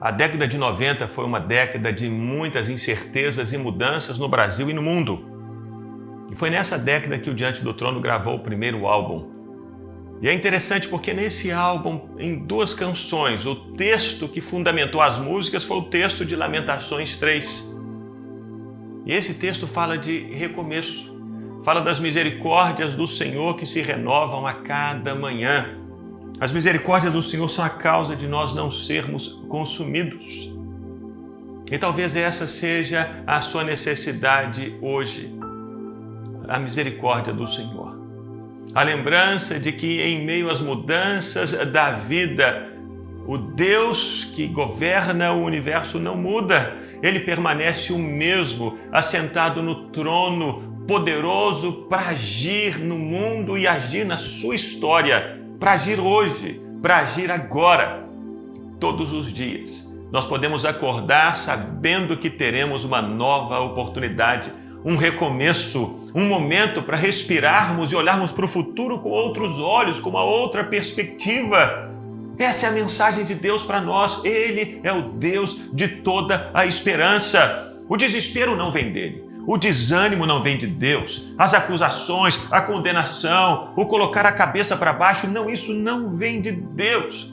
A década de 90 foi uma década de muitas incertezas e mudanças no Brasil e no mundo. E foi nessa década que o Diante do Trono gravou o primeiro álbum. E é interessante porque nesse álbum, em duas canções, o texto que fundamentou as músicas foi o texto de Lamentações 3. E esse texto fala de recomeço, fala das misericórdias do Senhor que se renovam a cada manhã. As misericórdias do Senhor são a causa de nós não sermos consumidos. E talvez essa seja a sua necessidade hoje, a misericórdia do Senhor. A lembrança de que, em meio às mudanças da vida, o Deus que governa o universo não muda, ele permanece o mesmo, assentado no trono, poderoso para agir no mundo e agir na sua história para agir hoje, para agir agora, todos os dias. Nós podemos acordar sabendo que teremos uma nova oportunidade, um recomeço, um momento para respirarmos e olharmos para o futuro com outros olhos, com uma outra perspectiva. Essa é a mensagem de Deus para nós. Ele é o Deus de toda a esperança. O desespero não vem dele. O desânimo não vem de Deus. As acusações, a condenação, o colocar a cabeça para baixo, não, isso não vem de Deus.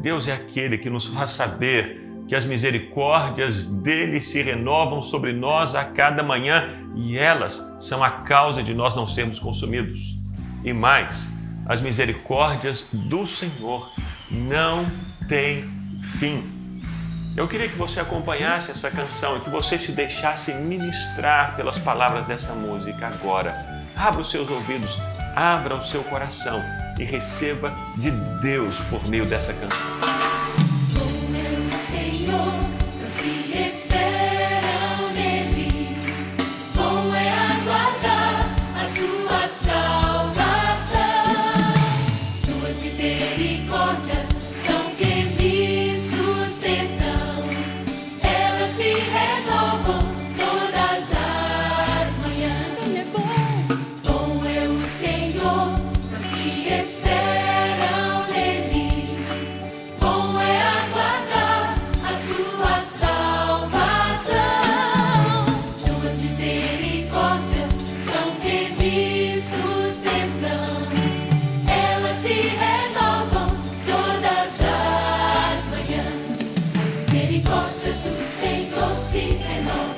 Deus é aquele que nos faz saber que as misericórdias dele se renovam sobre nós a cada manhã e elas são a causa de nós não sermos consumidos. E mais, as misericórdias do Senhor não têm fim. Eu queria que você acompanhasse essa canção e que você se deixasse ministrar pelas palavras dessa música agora. Abra os seus ouvidos, abra o seu coração e receba de Deus por meio dessa canção. se renovam todas as manhãs. Então é bom. É o Senhor, os que esperam nele. Bom é aguardar a sua salvação. Suas misericórdias são que me sustentam. Elas se renovam todas as manhãs. As misericórdias do Senhor. sing along.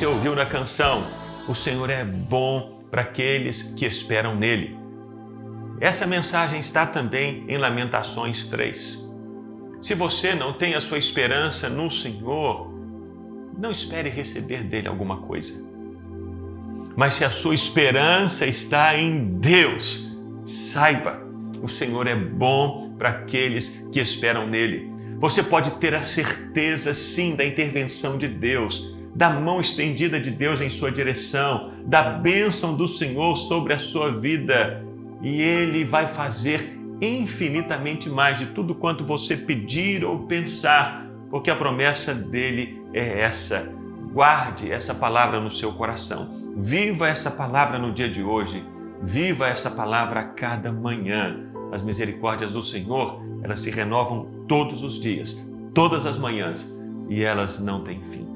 Você ouviu na canção, o Senhor é bom para aqueles que esperam nele. Essa mensagem está também em Lamentações 3. Se você não tem a sua esperança no Senhor, não espere receber dele alguma coisa. Mas se a sua esperança está em Deus, saiba, o Senhor é bom para aqueles que esperam nele. Você pode ter a certeza, sim, da intervenção de Deus da mão estendida de Deus em sua direção, da bênção do Senhor sobre a sua vida. E Ele vai fazer infinitamente mais de tudo quanto você pedir ou pensar, porque a promessa dele é essa. Guarde essa palavra no seu coração. Viva essa palavra no dia de hoje. Viva essa palavra a cada manhã. As misericórdias do Senhor, elas se renovam todos os dias, todas as manhãs, e elas não têm fim.